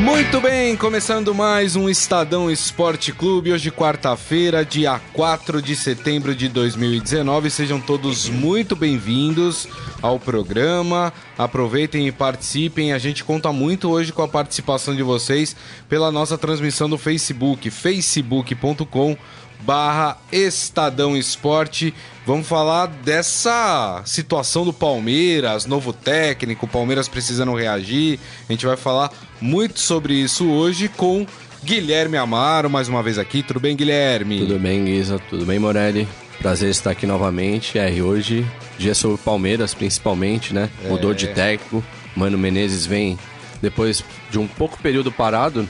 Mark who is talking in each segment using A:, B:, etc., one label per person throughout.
A: Muito bem, começando mais um Estadão Esporte Clube, hoje quarta-feira, dia 4 de setembro de 2019. Sejam todos muito bem-vindos ao programa. Aproveitem e participem. A gente conta muito hoje com a participação de vocês pela nossa transmissão do Facebook, facebook.com barra Estadão Esporte. Vamos falar dessa situação do Palmeiras, novo técnico, Palmeiras precisando reagir. A gente vai falar muito sobre isso hoje com Guilherme Amaro, mais uma vez aqui. Tudo bem, Guilherme?
B: Tudo bem, Guisa. Tudo bem, Morelli? Prazer estar aqui novamente. É, e hoje, dia sobre Palmeiras, principalmente, né? É. Mudou de técnico. Mano Menezes vem depois de um pouco período parado,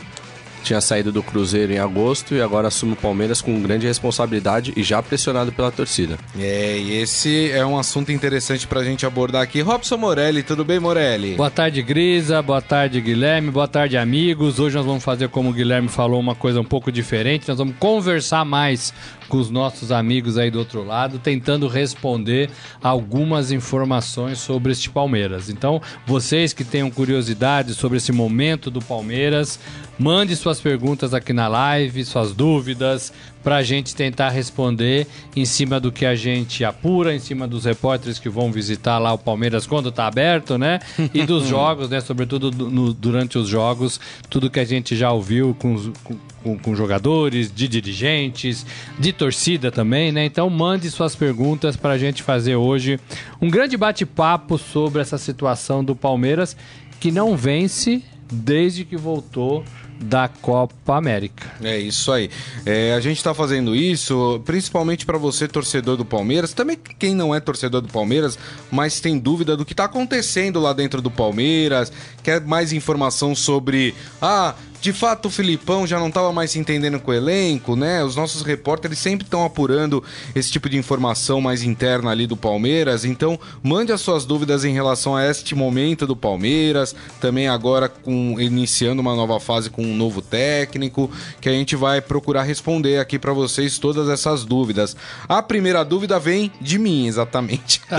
B: tinha saído do Cruzeiro em agosto e agora assume o Palmeiras com grande responsabilidade e já pressionado pela torcida.
A: É, e esse é um assunto interessante pra gente abordar aqui. Robson Morelli, tudo bem, Morelli?
C: Boa tarde, Grisa. Boa tarde, Guilherme. Boa tarde, amigos. Hoje nós vamos fazer, como o Guilherme falou, uma coisa um pouco diferente. Nós vamos conversar mais com os nossos amigos aí do outro lado, tentando responder algumas informações sobre este Palmeiras. Então, vocês que tenham curiosidade sobre esse momento do Palmeiras, mande suas perguntas aqui na live, suas dúvidas, para a gente tentar responder em cima do que a gente apura, em cima dos repórteres que vão visitar lá o Palmeiras quando está aberto, né? E dos jogos, né? Sobretudo no, durante os jogos, tudo que a gente já ouviu com, com com, jogadores, de dirigentes, de torcida também, né? Então mande suas perguntas para a gente fazer hoje um grande bate-papo sobre essa situação do Palmeiras que não vence desde que voltou da Copa América.
A: É isso aí. É, a gente está fazendo isso principalmente para você, torcedor do Palmeiras, também quem não é torcedor do Palmeiras, mas tem dúvida do que está acontecendo lá dentro do Palmeiras, quer mais informação sobre. Ah, de fato, o Filipão já não estava mais se entendendo com o elenco, né? Os nossos repórteres sempre estão apurando esse tipo de informação mais interna ali do Palmeiras. Então, mande as suas dúvidas em relação a este momento do Palmeiras, também agora com iniciando uma nova fase com um novo técnico, que a gente vai procurar responder aqui para vocês todas essas dúvidas. A primeira dúvida vem de mim, exatamente.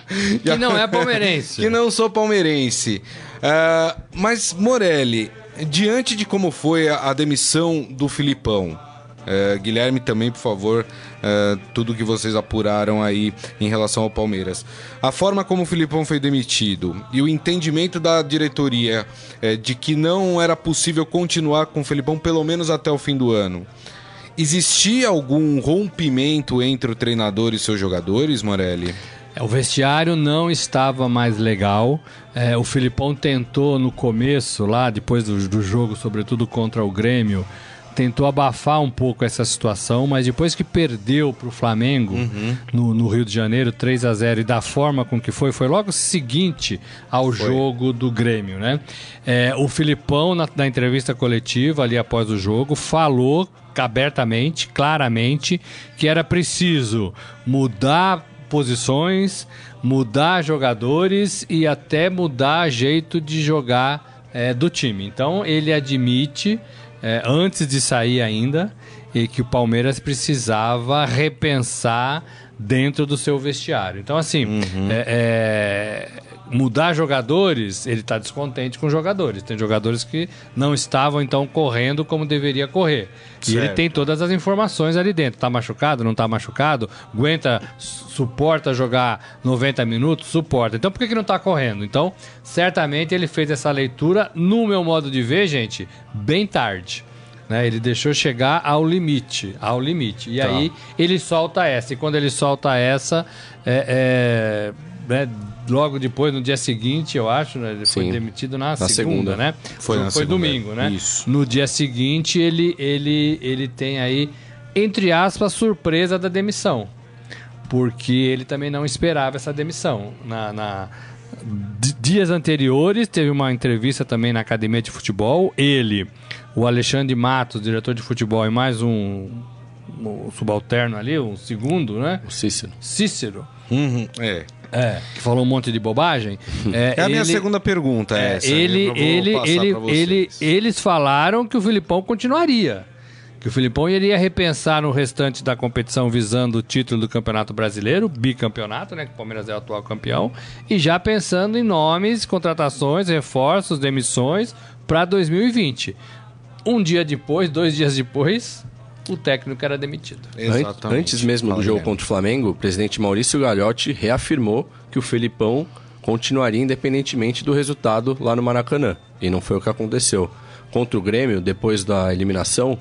C: que não é palmeirense.
A: que não sou palmeirense. Uh, mas, Morelli, diante de como foi a, a demissão do Filipão, é, Guilherme também, por favor, é, tudo que vocês apuraram aí em relação ao Palmeiras. A forma como o Filipão foi demitido e o entendimento da diretoria é, de que não era possível continuar com o Filipão pelo menos até o fim do ano. Existia algum rompimento entre o treinador e seus jogadores, Morelli?
C: É, o vestiário não estava mais legal. É, o Filipão tentou no começo, lá depois do, do jogo, sobretudo contra o Grêmio, tentou abafar um pouco essa situação, mas depois que perdeu para o Flamengo uhum. no, no, Rio de Janeiro 3 a 0 e da forma com que foi, foi logo seguinte ao foi. jogo do Grêmio, né? É, o Filipão, na, na entrevista coletiva ali após o jogo, falou abertamente, claramente, que era preciso mudar posições, mudar jogadores e até mudar jeito de jogar é, do time. Então ele admite, é, antes de sair ainda, e que o Palmeiras precisava repensar dentro do seu vestiário. Então, assim, uhum. é, é mudar jogadores, ele está descontente com jogadores. Tem jogadores que não estavam então correndo como deveria correr. Certo. E ele tem todas as informações ali dentro. Tá machucado, não tá machucado? Aguenta, suporta jogar 90 minutos? Suporta. Então por que, que não tá correndo? Então, certamente ele fez essa leitura, no meu modo de ver, gente, bem tarde. Né? Ele deixou chegar ao limite, ao limite. E tá. aí ele solta essa. E quando ele solta essa, é, é, né, logo depois, no dia seguinte, eu acho, né? Ele Sim. foi demitido na, na segunda, segunda, né?
A: Foi,
C: foi
A: segunda.
C: domingo, né?
A: Isso.
C: No dia seguinte, ele, ele, ele tem aí, entre aspas, surpresa da demissão. Porque ele também não esperava essa demissão. Na, na dias anteriores, teve uma entrevista também na Academia de Futebol. Ele, o Alexandre Matos, diretor de futebol, e mais um, um subalterno ali, um segundo, né?
B: O Cícero.
C: Cícero.
A: Uhum, é
C: é, que falou um monte de bobagem.
A: É, é a minha segunda pergunta. É, essa,
C: ele, ele, ele, ele, eles falaram que o Filipão continuaria. Que o Filipão iria repensar no restante da competição visando o título do Campeonato Brasileiro, bicampeonato, né? Que o Palmeiras é o atual campeão. E já pensando em nomes, contratações, reforços, demissões para 2020. Um dia depois, dois dias depois, o técnico era demitido.
B: Exatamente. Antes mesmo do jogo contra o Flamengo, o presidente Maurício Gagliotti reafirmou que o Felipão continuaria independentemente do resultado lá no Maracanã. E não foi o que aconteceu. Contra o Grêmio, depois da eliminação,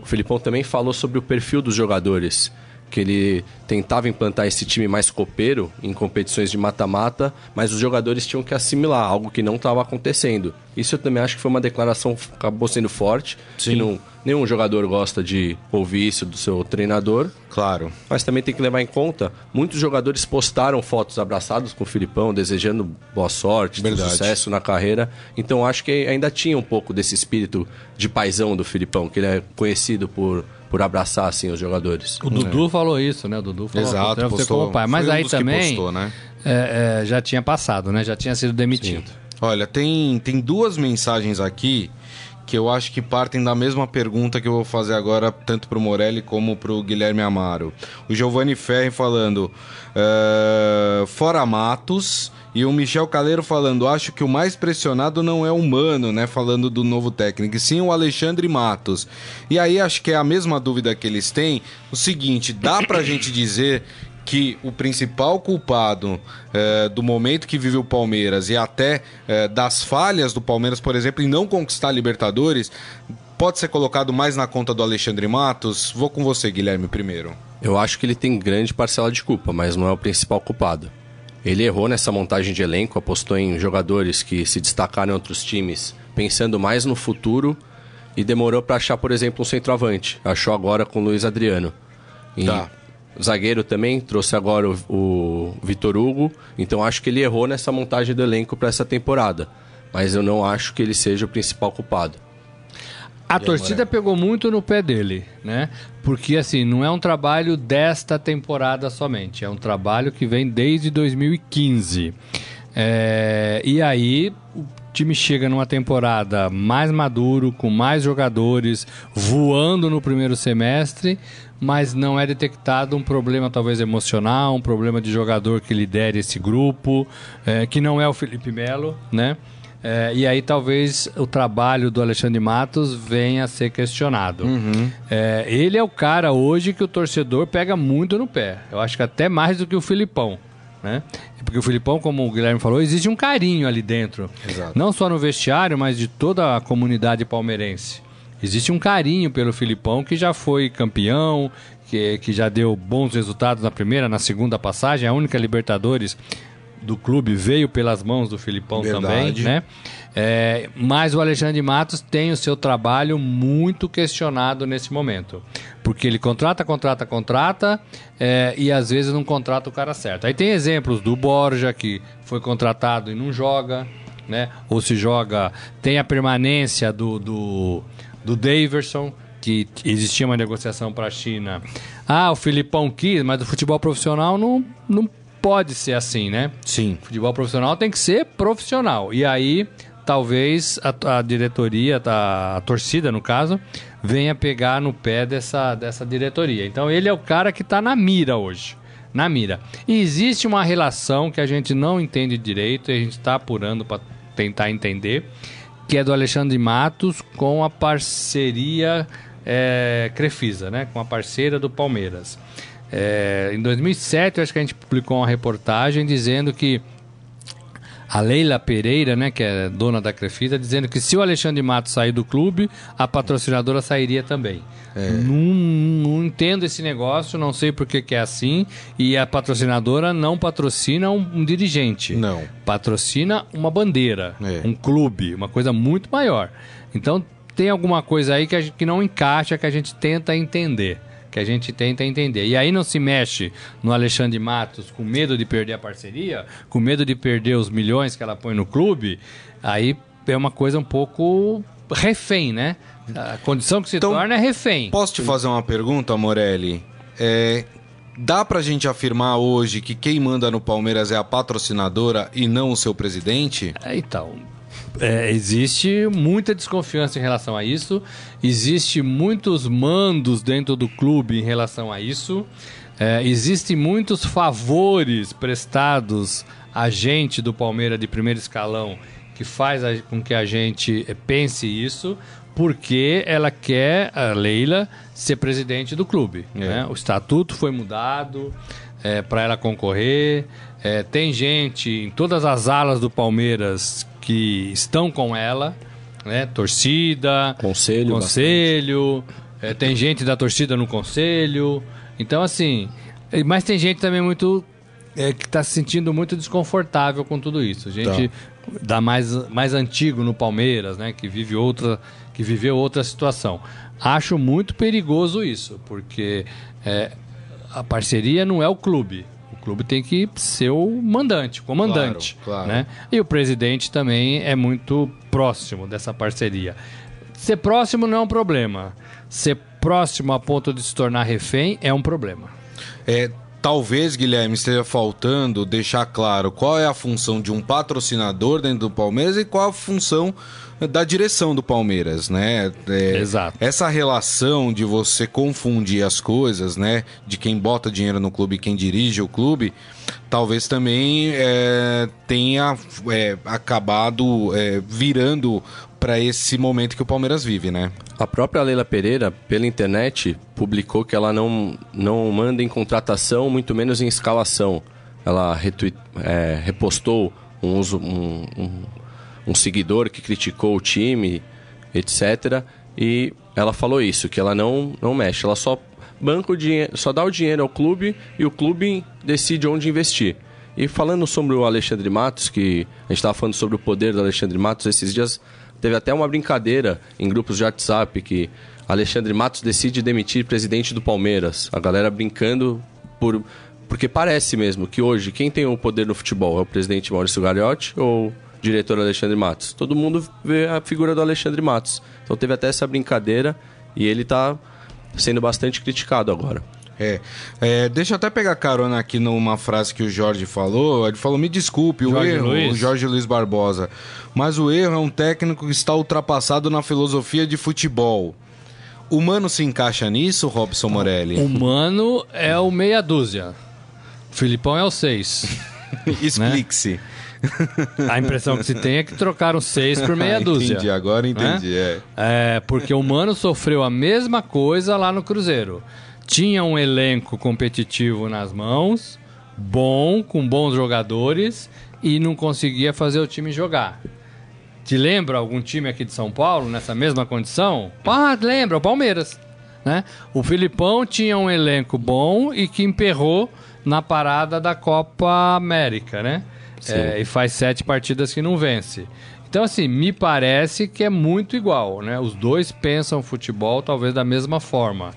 B: o Felipão também falou sobre o perfil dos jogadores que ele tentava implantar esse time mais copeiro em competições de mata-mata, mas os jogadores tinham que assimilar, algo que não estava acontecendo. Isso eu também acho que foi uma declaração que acabou sendo forte, Sim. não, nenhum jogador gosta de ouvir isso do seu treinador.
A: Claro.
B: Mas também tem que levar em conta, muitos jogadores postaram fotos abraçados com o Filipão, desejando boa sorte, sucesso na carreira. Então acho que ainda tinha um pouco desse espírito de paisão do Filipão, que ele é conhecido por por abraçar assim os jogadores.
C: O Dudu é. falou isso, né? O Dudu falou
A: Exato, postou, como pai.
C: Mas um aí também postou, né? é, é, já tinha passado, né? Já tinha sido demitido. Sim.
A: Olha, tem, tem duas mensagens aqui que eu acho que partem da mesma pergunta que eu vou fazer agora, tanto para o Morelli como para o Guilherme Amaro. O Giovanni Ferri falando: uh, fora Matos e o Michel Caleiro falando, acho que o mais pressionado não é o Mano, né? Falando do novo técnico, sim o Alexandre Matos. E aí acho que é a mesma dúvida que eles têm. O seguinte, dá pra gente dizer que o principal culpado eh, do momento que vive o Palmeiras e até eh, das falhas do Palmeiras, por exemplo, em não conquistar a Libertadores, pode ser colocado mais na conta do Alexandre Matos? Vou com você, Guilherme, primeiro.
B: Eu acho que ele tem grande parcela de culpa, mas não é o principal culpado. Ele errou nessa montagem de elenco, apostou em jogadores que se destacaram em outros times, pensando mais no futuro e demorou para achar, por exemplo, um centroavante. Achou agora com o Luiz Adriano. E tá. Zagueiro também, trouxe agora o, o Vitor Hugo. Então acho que ele errou nessa montagem do elenco para essa temporada. Mas eu não acho que ele seja o principal culpado.
C: A torcida pegou muito no pé dele, né? Porque assim, não é um trabalho desta temporada somente, é um trabalho que vem desde 2015. É, e aí o time chega numa temporada mais maduro, com mais jogadores, voando no primeiro semestre, mas não é detectado um problema talvez emocional, um problema de jogador que lidere esse grupo, é, que não é o Felipe Melo, né? É, e aí talvez o trabalho do Alexandre Matos venha a ser questionado. Uhum. É, ele é o cara hoje que o torcedor pega muito no pé. Eu acho que até mais do que o Filipão. Né? Porque o Filipão, como o Guilherme falou, existe um carinho ali dentro. Exato. Não só no vestiário, mas de toda a comunidade palmeirense. Existe um carinho pelo Filipão que já foi campeão, que, que já deu bons resultados na primeira, na segunda passagem, a única Libertadores do clube veio pelas mãos do Filipão Verdade. também, né? É, mas o Alexandre Matos tem o seu trabalho muito questionado nesse momento. Porque ele contrata, contrata, contrata é, e às vezes não contrata o cara certo. Aí tem exemplos do Borja, que foi contratado e não joga, né? Ou se joga, tem a permanência do, do, do Daverson, que existia uma negociação para a China. Ah, o Filipão quis, mas o futebol profissional não, não pode ser assim, né?
A: Sim.
C: Futebol profissional tem que ser profissional. E aí, talvez a, a diretoria, a, a, torcida, no caso, venha pegar no pé dessa, dessa diretoria. Então, ele é o cara que está na mira hoje. Na mira. E existe uma relação que a gente não entende direito e a gente está apurando para tentar entender, que é do Alexandre Matos com a parceria é, Crefisa, né? Com a parceira do Palmeiras. É, em 2007, eu acho que a gente publicou uma reportagem dizendo que a Leila Pereira, né, que é dona da Crefisa, dizendo que se o Alexandre Matos sair do clube, a patrocinadora sairia também. É. Não, não, entendo esse negócio, não sei por que, que, é assim. E a patrocinadora não patrocina um, um dirigente.
A: Não.
C: Patrocina uma bandeira, é. um clube, uma coisa muito maior. Então tem alguma coisa aí que, gente, que não encaixa, que a gente tenta entender que a gente tenta entender. E aí não se mexe no Alexandre Matos com medo de perder a parceria, com medo de perder os milhões que ela põe no clube, aí é uma coisa um pouco refém, né? A condição que se então, torna é refém.
A: Posso te fazer uma pergunta, Morelli? É, dá pra gente afirmar hoje que quem manda no Palmeiras é a patrocinadora e não o seu presidente?
C: É, então, é, existe muita desconfiança em relação a isso, existe muitos mandos dentro do clube em relação a isso, é, existem muitos favores prestados a gente do Palmeiras de primeiro escalão que faz a, com que a gente pense isso, porque ela quer, a Leila, ser presidente do clube. É. Né? O estatuto foi mudado é, para ela concorrer. É, tem gente em todas as alas do Palmeiras que estão com ela, né? Torcida,
B: conselho,
C: conselho. É, tem gente da torcida no conselho. Então, assim, mas tem gente também muito é, que está se sentindo muito desconfortável com tudo isso. Gente tá. da mais, mais antigo no Palmeiras, né? Que vive outra, que viveu outra situação. Acho muito perigoso isso, porque é, a parceria não é o clube. O clube tem que ser o mandante, o comandante. Claro, claro. Né? E o presidente também é muito próximo dessa parceria. Ser próximo não é um problema. Ser próximo a ponto de se tornar refém é um problema.
A: É, talvez, Guilherme, esteja faltando deixar claro qual é a função de um patrocinador dentro do Palmeiras e qual a função da direção do Palmeiras, né?
C: É, Exato.
A: Essa relação de você confundir as coisas, né? De quem bota dinheiro no clube e quem dirige o clube, talvez também é, tenha é, acabado é, virando para esse momento que o Palmeiras vive, né?
B: A própria Leila Pereira, pela internet, publicou que ela não, não manda em contratação, muito menos em escalação. Ela retweet, é, repostou um, um, um um seguidor que criticou o time, etc. E ela falou isso, que ela não, não mexe, ela só banca o dinheiro, só dá o dinheiro ao clube e o clube decide onde investir. E falando sobre o Alexandre Matos, que a gente estava falando sobre o poder do Alexandre Matos esses dias, teve até uma brincadeira em grupos de WhatsApp que Alexandre Matos decide demitir presidente do Palmeiras. A galera brincando por porque parece mesmo que hoje quem tem o poder no futebol é o presidente Maurício Gagliotti ou diretor Alexandre Matos. Todo mundo vê a figura do Alexandre Matos. Então teve até essa brincadeira e ele está sendo bastante criticado agora.
A: É, é, deixa eu até pegar carona aqui numa frase que o Jorge falou. Ele falou: me desculpe, Jorge o erro, Luiz. o Jorge Luiz Barbosa, mas o erro é um técnico que está ultrapassado na filosofia de futebol. O Mano se encaixa nisso, Robson Morelli?
C: O Mano é o meia dúzia. O Filipão é o seis.
A: Explique-se. Né?
C: A impressão que se tem é que trocaram seis por meia dúzia.
A: entendi, agora entendi. Né?
C: É. é, porque o Mano sofreu a mesma coisa lá no Cruzeiro. Tinha um elenco competitivo nas mãos, bom, com bons jogadores, e não conseguia fazer o time jogar. Te lembra algum time aqui de São Paulo nessa mesma condição? Ah, lembra, o Palmeiras. Né? O Filipão tinha um elenco bom e que emperrou na parada da Copa América, né? É, e faz sete partidas que não vence. Então, assim, me parece que é muito igual, né? Os dois pensam futebol talvez da mesma forma.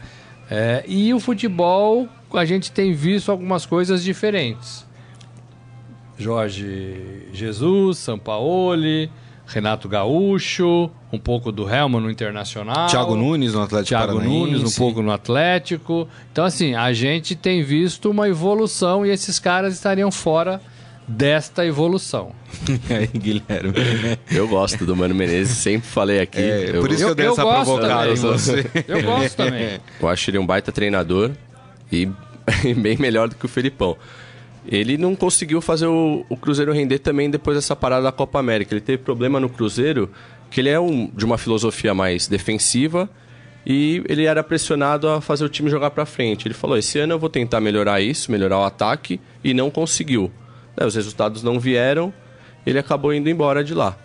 C: É, e o futebol, a gente tem visto algumas coisas diferentes. Jorge Jesus, Sampaoli, Renato Gaúcho, um pouco do Helma no Internacional.
A: Thiago Nunes no Atlético
C: Thiago Paranaense. Nunes um pouco no Atlético. Então, assim, a gente tem visto uma evolução e esses caras estariam fora desta evolução.
A: aí, Guilherme.
B: Eu gosto do Mano Menezes, sempre falei aqui. É,
A: eu, por isso que eu dei eu essa provocada em você.
C: Eu gosto também.
B: Eu acho ele um baita treinador e bem melhor do que o Felipão. Ele não conseguiu fazer o, o, Cruzeiro render também depois dessa parada da Copa América. Ele teve problema no Cruzeiro, que ele é um, de uma filosofia mais defensiva e ele era pressionado a fazer o time jogar para frente. Ele falou: esse ano eu vou tentar melhorar isso, melhorar o ataque, e não conseguiu. Né, os resultados não vieram, ele acabou indo embora de lá.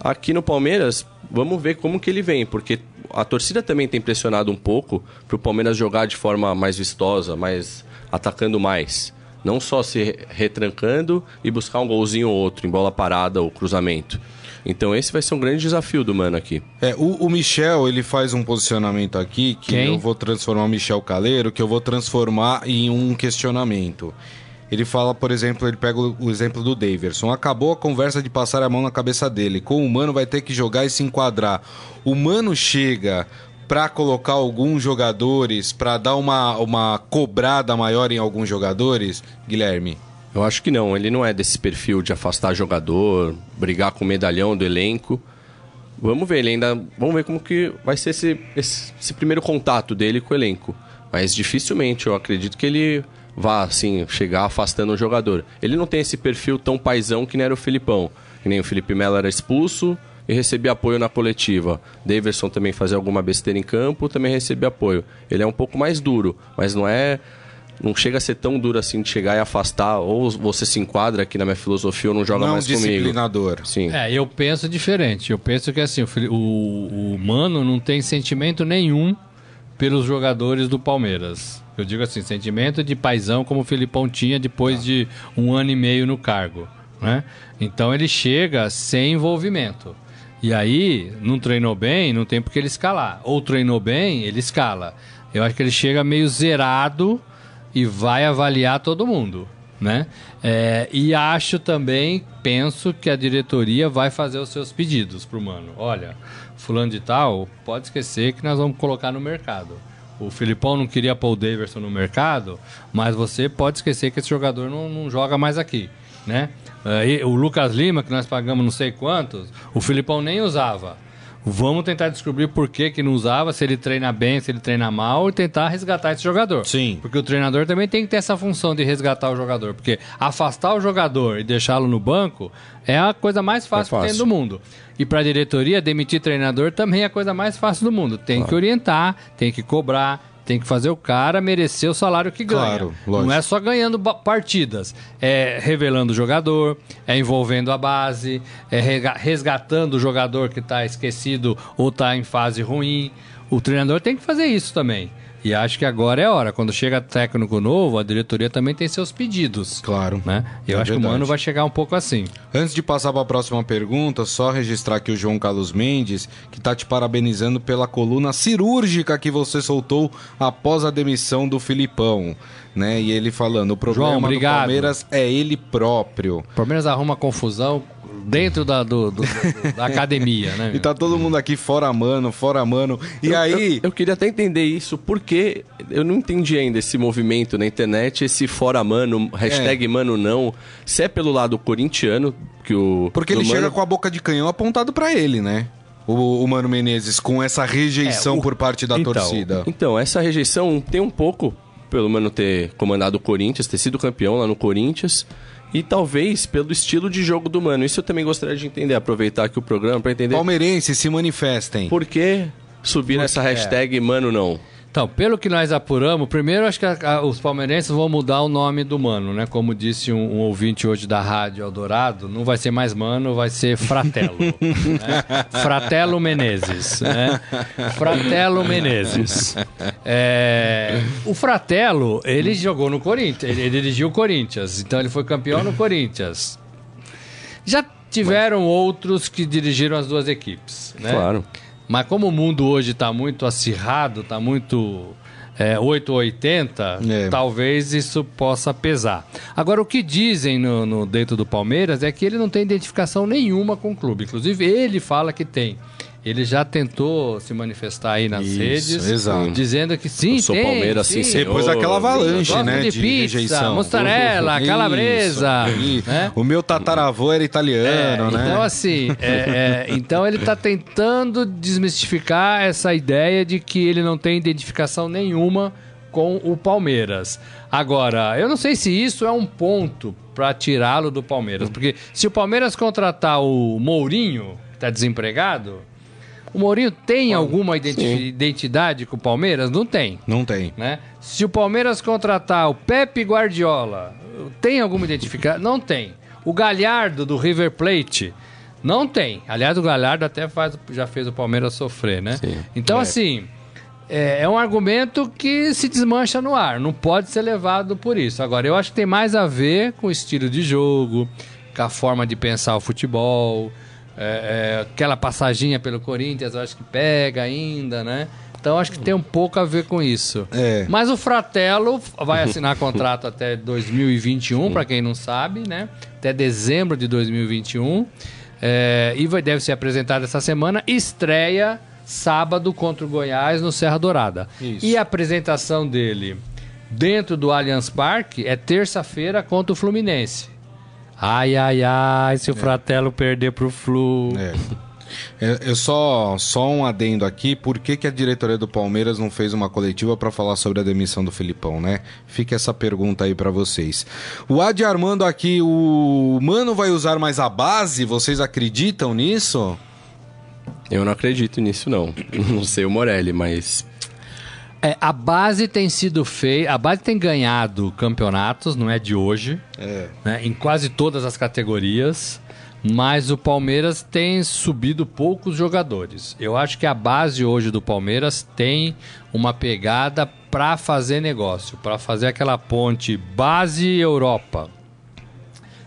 B: Aqui no Palmeiras, vamos ver como que ele vem, porque a torcida também tem pressionado um pouco para o Palmeiras jogar de forma mais vistosa, mais atacando mais. Não só se retrancando e buscar um golzinho ou outro em bola parada ou cruzamento. Então esse vai ser um grande desafio do Mano aqui.
A: É, o, o Michel, ele faz um posicionamento aqui que Quem? eu vou transformar o Michel Caleiro, que eu vou transformar em um questionamento. Ele fala, por exemplo, ele pega o exemplo do Daverson. Acabou a conversa de passar a mão na cabeça dele. Com o Mano vai ter que jogar e se enquadrar. O Mano chega para colocar alguns jogadores, para dar uma, uma cobrada maior em alguns jogadores, Guilherme?
B: Eu acho que não. Ele não é desse perfil de afastar jogador, brigar com o medalhão do elenco. Vamos ver, ele ainda. Vamos ver como que vai ser esse, esse, esse primeiro contato dele com o elenco. Mas dificilmente eu acredito que ele vá, assim, chegar afastando o jogador. Ele não tem esse perfil tão paisão que nem era o Filipão. Que nem o Felipe Melo era expulso e recebia apoio na coletiva. Daverson também fazia alguma besteira em campo, também recebia apoio. Ele é um pouco mais duro, mas não é não chega a ser tão duro assim de chegar e afastar, ou você se enquadra aqui na minha filosofia ou não joga
A: não
B: mais comigo.
A: disciplinador.
B: Sim.
C: É, eu penso diferente. Eu penso que assim, o, o, o Mano não tem sentimento nenhum pelos jogadores do Palmeiras. Eu digo assim, sentimento de paisão como o Filipão tinha depois de um ano e meio no cargo. Né? Então ele chega sem envolvimento. E aí, não treinou bem, não tem por que ele escalar. Ou treinou bem, ele escala. Eu acho que ele chega meio zerado e vai avaliar todo mundo, né? É, e acho também, penso que a diretoria vai fazer os seus pedidos pro mano. Olha, fulano de tal, pode esquecer que nós vamos colocar no mercado. O Filipão não queria pôr o Daverson no mercado, mas você pode esquecer que esse jogador não, não joga mais aqui, né? É, e o Lucas Lima, que nós pagamos não sei quantos, o Filipão nem usava. Vamos tentar descobrir por que, que não usava, se ele treina bem, se ele treina mal, e tentar resgatar esse jogador.
A: Sim.
C: Porque o treinador também tem que ter essa função de resgatar o jogador. Porque afastar o jogador e deixá-lo no banco é a coisa mais fácil, que
B: fácil.
C: tem do mundo. E para a diretoria, demitir treinador também é a coisa mais fácil do mundo. Tem que orientar, tem que cobrar, tem que fazer o cara merecer o salário que ganha.
A: Claro, lógico.
C: Não é só ganhando partidas. É revelando o jogador, é envolvendo a base, é resgatando o jogador que está esquecido ou está em fase ruim. O treinador tem que fazer isso também. E acho que agora é a hora. Quando chega técnico novo, a diretoria também tem seus pedidos.
A: Claro.
C: Né? Eu
A: É
C: acho que o
A: verdade.
C: Mano vai chegar um pouco assim.
A: Antes de passar para a próxima pergunta, só registrar aqui o João Carlos Mendes, que tá te parabenizando pela coluna cirúrgica que você soltou após a demissão do Filipão. Né? E ele falando, o problema
C: João,
A: do. Palmeiras é ele próprio.
C: O Palmeiras arruma confusão dentro da, do- do- do- da academia, né?
A: E tá todo mundo aqui fora mano, fora mano. E
B: Eu-
A: aí,
B: Eu, eu queria até entender isso, porque eu não entendi ainda esse movimento na internet, esse fora mano, hashtag mano não. Se é pelo lado corintiano, que o.
A: porque ele chega
B: Mano-
A: com a boca de canhão apontado para ele, né? O, o Mano Menezes, com essa rejeição
C: É, o-
A: por parte da
B: então,
A: torcida.
B: Então, essa rejeição tem um pouco pelo Mano ter comandado o Corinthians, ter sido campeão lá no Corinthians. E talvez pelo estilo de jogo do Mano. Isso eu também gostaria de entender, aproveitar aqui o programa para entender
A: Palmeirenses, se manifestem.
B: por que subir essa hashtag Mano não.
C: Então, pelo que nós apuramos, primeiro acho que a- a- os palmeirenses vão mudar o nome do Mano, né? Como disse um, um ouvinte hoje da Rádio Eldorado, não vai ser mais Mano, vai ser Fratello. né? Fratello Menezes, né? Fratello Menezes. É, o Fratello, ele jogou no Corinthians, ele, ele dirigiu o Corinthians, então ele foi campeão no Corinthians. Já tiveram outros que dirigiram as duas equipes, né?
B: Claro.
C: Mas como o mundo hoje está muito acirrado, está muito é, 880,
A: É.
C: talvez isso possa pesar. Agora, o que dizem no, no- dentro do Palmeiras é que ele não tem identificação nenhuma com o clube. Inclusive, ele fala que tem. Ele já tentou se manifestar aí nas
A: Isso,
C: redes,
A: exato.
C: dizendo que sim,
B: Eu sou
C: tem,
B: Palmeiras, sim, senhor.
A: Depois daquela avalanche, né?
C: de
A: De,
C: pizza,
A: rejeição.
C: mussarela, calabresa,
A: isso.
C: né?
A: O meu tataravô era italiano, né?
C: Então, assim, é, é, então ele está tentando desmistificar essa ideia de que ele não tem identificação nenhuma com o Palmeiras. Agora, eu não sei se isso é um ponto para tirá-lo do Palmeiras, porque se o Palmeiras contratar o Mourinho, que está desempregado, o Mourinho tem alguma identi- identidade com o Palmeiras? Não tem
A: Não tem.
C: né? Se o Palmeiras contratar o Pepe Guardiola, tem alguma identificação? Não tem. O Galhardo do River Plate, não tem. Aliás, o Galhardo até faz, já fez o Palmeiras sofrer, né? Então, assim, é, é um argumento que se desmancha no ar. Não pode ser levado por isso. Agora, eu acho que tem mais a ver com o estilo de jogo, com a forma de pensar o futebol. É, é, aquela passaginha pelo Corinthians, eu acho que pega ainda, né? Então acho que tem um pouco a ver com isso.
A: É.
C: Mas o Fratello vai assinar contrato até 2021, para quem não sabe, né? Até dezembro de 2021. É, e vai, deve ser apresentado essa semana. Estreia sábado contra o Goiás no Serra Dourada.
A: Isso.
C: E a apresentação dele dentro do Allianz Parque é terça-feira contra o Fluminense. Ai, ai, ai, se o Fratello perder pro Flu.
A: É. É, Eu só, só um adendo aqui, por que, que a diretoria do Palmeiras não fez uma coletiva para falar sobre a demissão do Filipão, né? Fica essa pergunta aí para vocês. O Adi Armando aqui, o Mano vai usar mais a base? Vocês acreditam nisso?
B: Eu não acredito nisso, não. Não sei o Morelli, mas
C: É, a base tem sido feita, a base tem ganhado campeonatos, não é de hoje,
A: É.
C: né, em quase todas as categorias, mas o Palmeiras tem subido poucos jogadores. Eu acho que a base hoje do Palmeiras tem uma pegada para fazer negócio, para fazer aquela ponte base Europa,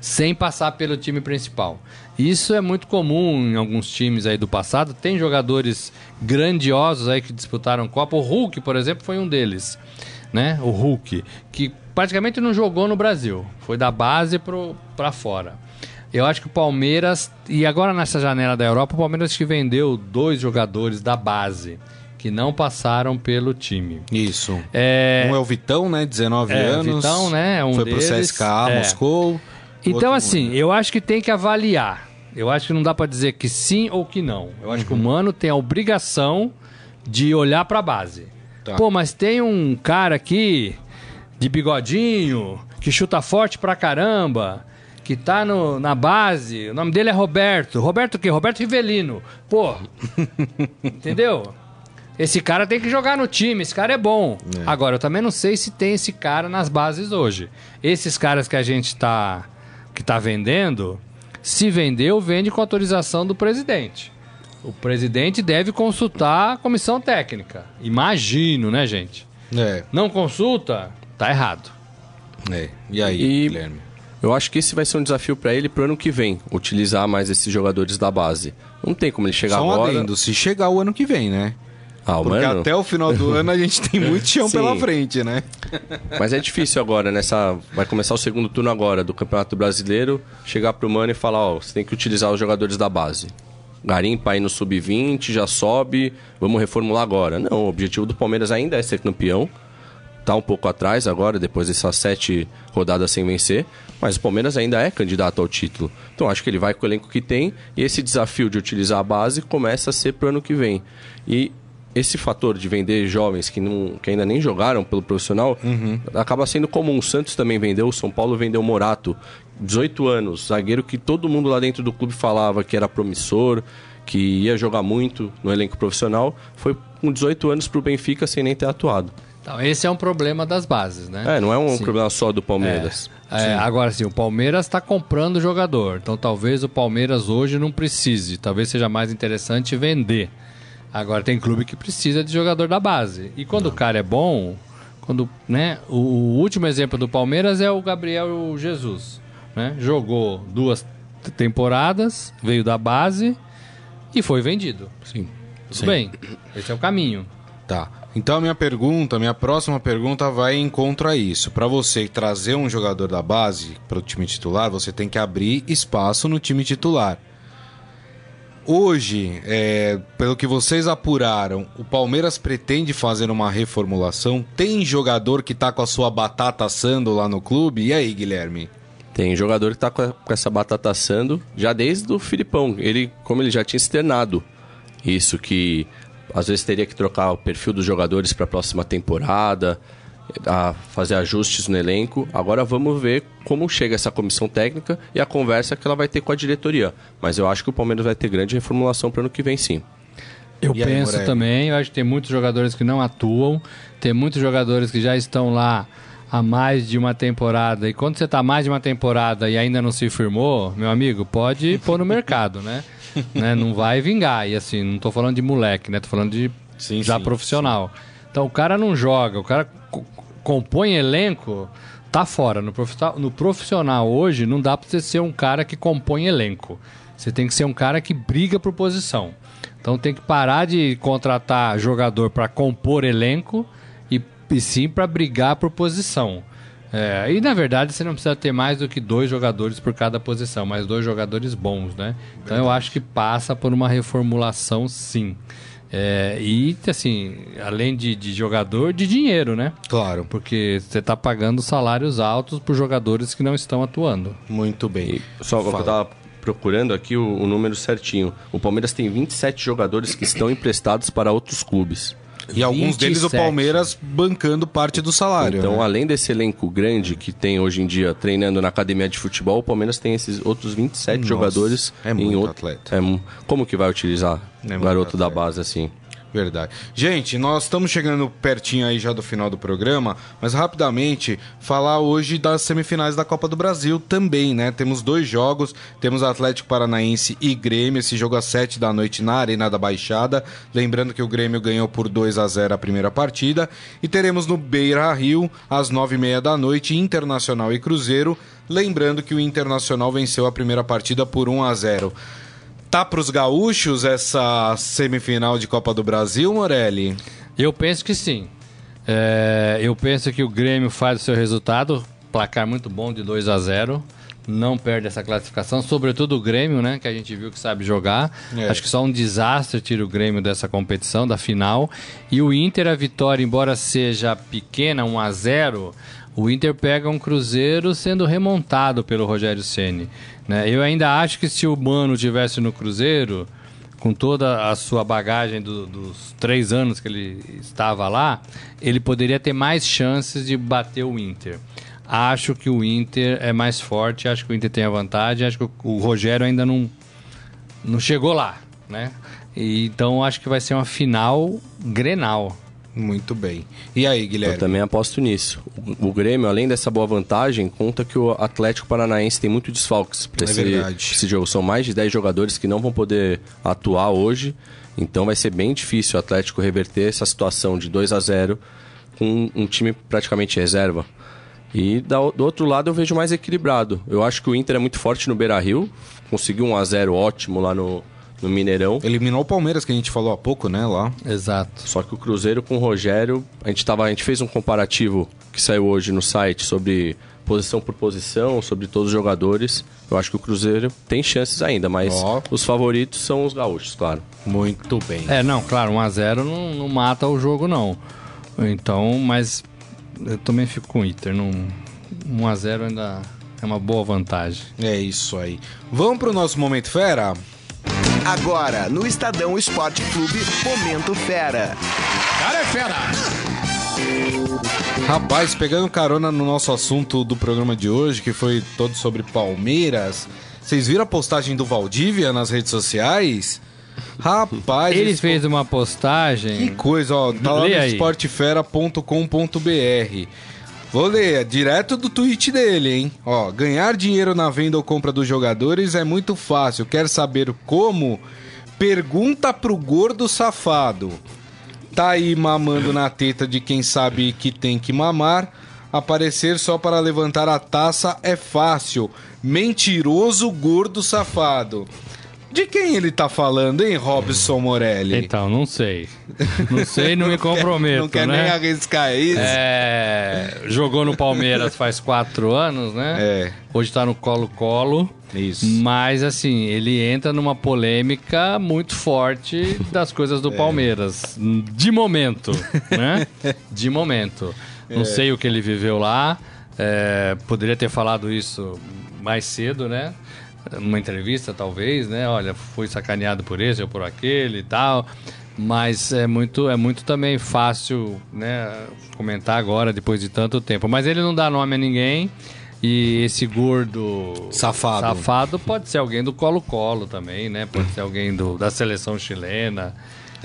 C: sem passar pelo time principal. Isso é muito comum em alguns times aí do passado. Tem jogadores grandiosos aí que disputaram Copa. O Hulk, por exemplo, foi um deles, né? O Hulk, que praticamente não jogou no Brasil, foi da base para fora. Eu acho que o Palmeiras e agora nessa janela da Europa, o Palmeiras que vendeu dois jogadores da base que não passaram pelo time.
A: Isso.
C: É,
A: Um é o Vitão, né? 19
C: É,
A: anos.
C: Vitão, né, um
A: Foi
C: deles.
A: pro CSKA,
C: É.
A: Moscou.
C: Então, assim,
A: não.
C: eu acho que tem que avaliar. Eu acho que não dá pra dizer que sim ou que não. Eu acho que o Mano tem a obrigação de olhar pra base.
A: Tá.
C: Pô, mas tem um cara aqui de bigodinho que chuta forte pra caramba, que tá no, na base. O nome dele é Roberto. Roberto o quê? Roberto Rivelino. Pô, entendeu? Esse cara tem que jogar no time, esse cara é bom. Agora, eu também não sei se tem esse cara nas bases hoje. Esses caras que a gente tá, que tá vendendo, se vendeu, vende com autorização do presidente. O presidente deve consultar a comissão técnica. Imagino, né, gente?
A: É,
C: Não consulta, tá errado.
A: é. E aí,
B: E-
A: Guilherme?
B: eu acho que esse vai ser um desafio pra ele pro ano que vem, utilizar mais esses jogadores da base. Não tem como ele chegar
A: Só um
B: agora.
A: adendo, se chegar o ano que vem, né?
B: Ah,
A: Porque
B: mano.
A: até o final do ano a gente tem muito chão
B: Sim.
A: pela frente, né?
B: Mas é difícil agora, nessa. Vai começar o segundo turno agora do Campeonato Brasileiro, chegar pro Mano e falar, ó, você tem que utilizar os jogadores da base. Garimpa aí no sub-20, já sobe, vamos reformular agora. Não, o objetivo do Palmeiras ainda é ser campeão. Tá um pouco atrás agora, depois dessas sete rodadas sem vencer. Mas o Palmeiras ainda é candidato ao título. Então acho que ele vai com o elenco que tem. E esse desafio de utilizar a base começa a ser pro ano que vem. E esse fator de vender jovens que, não, que ainda nem jogaram pelo profissional acaba sendo comum. O Santos também vendeu, o São Paulo vendeu o Morato, 18 anos, zagueiro que todo mundo lá dentro do clube falava que era promissor, que ia jogar muito no elenco profissional. Foi com 18 anos pro Benfica sem nem ter atuado.
C: Então, esse é um problema das bases, né?
B: É, não é um
C: Sim.
B: problema só do Palmeiras.
C: É, agora sim, o Palmeiras está comprando jogador. Então talvez o Palmeiras hoje não precise. Talvez seja mais interessante vender. Agora tem clube que precisa de jogador da base. E quando o cara é bom, quando, né, o, o último exemplo do Palmeiras é o Gabriel Jesus, né? Jogou duas temporadas, veio da base e foi vendido.
A: Sim.
C: Tudo bem. Esse é o caminho.
A: Tá. Então a minha pergunta, minha próxima pergunta vai em contra a isso. Para você trazer um jogador da base para o time titular, você tem que abrir espaço no time titular. Hoje, é, pelo que vocês apuraram, o Palmeiras pretende fazer uma reformulação? Tem jogador que tá com a sua batata assando lá no clube? E aí, Guilherme?
B: Tem jogador que tá com, essa batata assando já desde o Filipão. Ele, como ele já tinha externado isso, que às vezes teria que trocar o perfil dos jogadores para a próxima temporada, a fazer ajustes no elenco. Agora vamos ver como chega essa comissão técnica e a conversa que ela vai ter com a diretoria. Mas eu acho que o Palmeiras vai ter grande reformulação para ano que vem, sim.
C: Eu
A: E aí,
C: penso
A: Morelli?
C: também, eu acho que tem muitos jogadores que não atuam, tem muitos jogadores que já estão lá há mais de uma temporada. E quando você está mais de uma temporada e ainda não se firmou, meu amigo, pode pôr no mercado, né? né? Não vai vingar. E assim, não tô falando de moleque, né? Tô falando de
A: Sim,
C: já
A: sim,
C: profissional. Então o cara não joga, o cara compõe elenco, tá fora. No profissional, no profissional hoje não dá pra você ser um cara que compõe elenco. Você tem que ser um cara que briga por posição. Então tem que parar de contratar jogador para compor elenco e, e sim para brigar por posição. É, e na verdade você não precisa ter mais do que dois jogadores por cada posição, mas dois jogadores bons, né? Então eu acho que passa por uma reformulação sim. É, e, assim, além de, de jogador, de dinheiro, né?
A: Claro.
C: Porque você está pagando salários altos por jogadores que não estão atuando.
A: Muito bem.
B: E só
A: Fala.
B: eu tava procurando aqui o, o número certinho. O Palmeiras tem 27 jogadores que estão emprestados para outros clubes.
A: E alguns deles o
C: 27.
A: Palmeiras bancando parte do salário.
B: Então,
A: né?
B: além desse elenco grande que tem hoje em dia treinando na academia de futebol, o Palmeiras tem esses outros 27
A: Nossa,
B: jogadores
A: é
B: em
A: muito
B: outro.
A: atleta.
B: É como que vai utilizar
A: É
B: garoto da
A: atleta.
B: base assim?
A: Verdade. Gente, nós estamos chegando pertinho aí já do final do programa, mas rapidamente falar hoje das semifinais da Copa do Brasil também, né? Temos dois jogos, temos Atlético Paranaense e Grêmio, esse jogo às 7 da noite na Arena da Baixada. Lembrando que o Grêmio ganhou por 2 a 0 a primeira partida. E teremos no Beira Rio, às 9h30 da noite, Internacional e Cruzeiro. Lembrando que o Internacional venceu a primeira partida por 1 a 0 Tá pros gaúchos essa semifinal de Copa do Brasil, Morelli?
C: Eu penso que sim. É, eu penso que o Grêmio faz o seu resultado, placar muito bom de 2 a 0 não perde essa classificação, sobretudo o Grêmio, né, que a gente viu que sabe jogar.
A: É.
C: Acho que só um desastre tira o Grêmio dessa competição, da final. E o Inter, a vitória, embora seja pequena, 1 a 0 o Inter pega um Cruzeiro sendo remontado pelo Rogério Ceni. Né? Eu ainda acho que se o Mano tivesse no Cruzeiro, com toda a sua bagagem do- dos três anos que ele estava lá, ele poderia ter mais chances de bater o Inter. Acho que o Inter é mais forte, acho que o Inter tem a vantagem, acho que o, Rogério ainda não, não chegou lá, né? E, então acho que vai ser uma final Grenal.
A: Muito bem. E aí,
B: Eu
A: Guilherme?
B: também aposto nisso. O, Grêmio, além dessa boa vantagem, conta que o Atlético Paranaense tem muito desfalques para
A: É
B: esse, esse jogo. São mais de 10 jogadores que não vão poder atuar hoje. Então vai ser bem difícil o Atlético reverter essa situação de 2 a 0 com um time praticamente reserva. E do outro lado eu vejo mais equilibrado. Eu acho que o Inter é muito forte no Beira Rio. Conseguiu um a 0 ótimo lá no, no Mineirão.
A: Eliminou o Palmeiras, que a gente falou há pouco, né, lá.
C: Exato.
B: Só que o Cruzeiro com o Rogério, a gente, tava, a gente fez um comparativo que saiu hoje no site sobre posição por posição, sobre todos os jogadores. Eu acho que o Cruzeiro tem chances ainda, mas
A: Ó.
B: os favoritos são os gaúchos, claro.
A: Muito bem.
C: É, não, claro, 1x0 não, não mata o jogo, não. Então, mas eu também fico com o Inter. Não, 1x0 ainda é uma boa vantagem.
A: É isso aí. Vamos pro nosso Momento Fera?
D: Agora, no Estadão Esporte Clube, Momento Fera.
A: Rapaz, pegando carona no nosso assunto do programa de hoje, que foi todo sobre Palmeiras, vocês viram a postagem do Valdívia nas redes sociais? Rapaz,
C: Ele fez uma
A: Que
C: postagem.
A: coisa, ó. Tá lá no
C: aí.
A: esportefera.com.br. Vou ler, é direto do tweet dele, hein? Ó, ganhar dinheiro na venda ou compra dos jogadores é muito fácil. Quer saber como? Pergunta pro gordo safado. Tá aí mamando na teta de quem sabe que tem que mamar. Aparecer só para levantar a taça é fácil. Mentiroso gordo safado. De quem ele tá falando, hein, Robson Morelli?
C: Então, não sei. Não sei, não me comprometo.
A: Não quer
C: né?
A: nem arriscar isso.
C: É, jogou no Palmeiras faz quatro anos, né?
A: É.
C: Hoje tá no Colo-Colo.
A: Isso.
C: Mas, assim, ele entra numa polêmica muito forte das coisas
A: É.
C: do Palmeiras. De momento, né? De momento. Não
A: É.
C: sei o que ele viveu lá. é, poderia ter falado isso mais cedo, né? Numa entrevista, talvez, né? Olha, fui sacaneado por esse ou por aquele e tal. Mas é muito, é muito também fácil, né? Comentar agora, depois de tanto tempo. Mas ele não dá nome a ninguém. E esse gordo
A: Safado.
C: safado pode ser alguém do Colo-Colo também, né? Pode ser alguém do, da seleção chilena.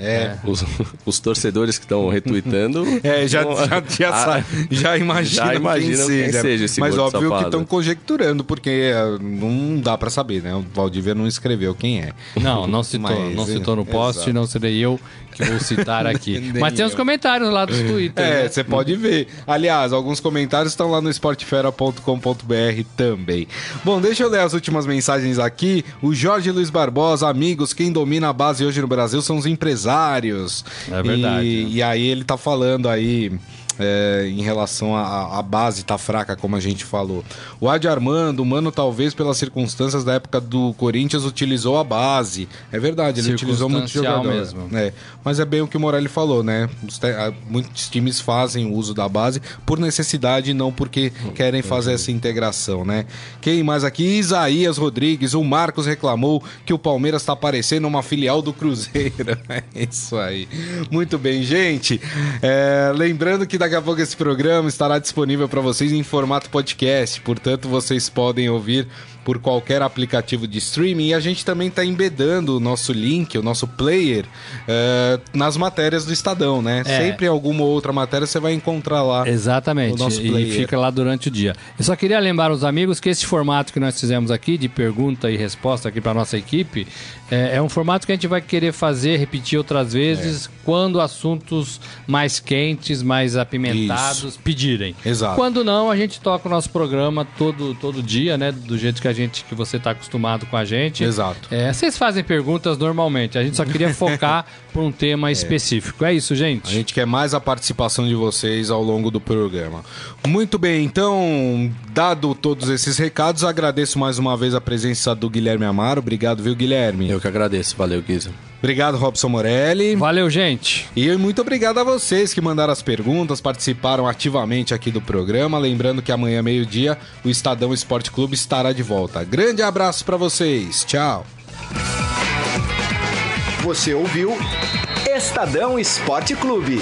A: É.
B: Os, os torcedores que estão retweetando.
A: É, já, já, já,
B: Ah,
A: já imagina
B: já imaginam
A: quem
B: quem
A: seja.
B: esse
A: Mas óbvio que
B: safado.
A: estão conjecturando, porque é, não dá pra saber, né? O Valdívia não escreveu quem é.
C: Não, não citou,
A: Mas,
C: não citou no
A: é,
C: post,
A: exato.
C: não serei eu que vou citar aqui. Mas tem os
A: eu.
C: comentários lá dos Twitter.
A: É,
C: né?
A: você pode ver. Aliás, alguns comentários estão lá no esportefera.com.br também. Bom, deixa eu ler as últimas mensagens aqui. O Jorge Luiz Barbosa, amigos, quem domina a base hoje no Brasil são os empresários.
C: É verdade,
A: E,
C: né?
A: e aí ele tá falando aí é, em relação à base tá fraca, como a gente falou. O Adi Armando, o Mano, talvez pelas circunstâncias da época do Corinthians, utilizou a base. É verdade, ele utilizou muito jogador. mesmo. É, mas é bem o que o Morelli falou, né? Muitos times fazem uso da base por necessidade e não porque querem fazer essa integração, né? Quem mais aqui? Isaías Rodrigues, o Marcos reclamou que o Palmeiras está parecendo uma filial do Cruzeiro. É isso aí. Muito bem, gente. É, lembrando que daqui a pouco esse programa estará disponível para vocês em formato podcast, portanto vocês podem ouvir por qualquer aplicativo de streaming e a gente também está embedando o nosso link, o nosso player, uh, nas matérias do Estadão, né? É. Sempre alguma outra matéria você vai encontrar lá.
C: Exatamente. O nosso player. E fica lá durante o dia. Eu só queria lembrar os amigos que esse formato que nós fizemos aqui, de pergunta e resposta aqui para nossa equipe, é, é, um formato que a gente vai querer fazer, repetir outras vezes, é. quando assuntos mais quentes, mais apimentados Isso. pedirem.
A: Exato.
C: Quando não, a gente toca o nosso programa todo, todo dia, né? Do jeito que a gente que você está acostumado com a gente.
A: Exato.
C: É, vocês fazem perguntas normalmente. A gente só queria focar por um tema é. específico. É isso, gente.
A: A gente quer mais a participação de vocês ao longo do programa. Muito bem, então, dado todos esses recados, agradeço mais uma vez a presença do Guilherme Amaro. Obrigado, viu, Guilherme?
B: Eu que agradeço. Valeu, Guiza.
A: Obrigado, Robson Morelli.
C: Valeu, gente.
A: E muito obrigado a vocês que mandaram as perguntas, participaram ativamente aqui do programa. Lembrando que amanhã, meio-dia, o Estadão Esporte Clube estará de volta. Grande abraço para vocês. Tchau.
D: Você ouviu Estadão Esporte Clube.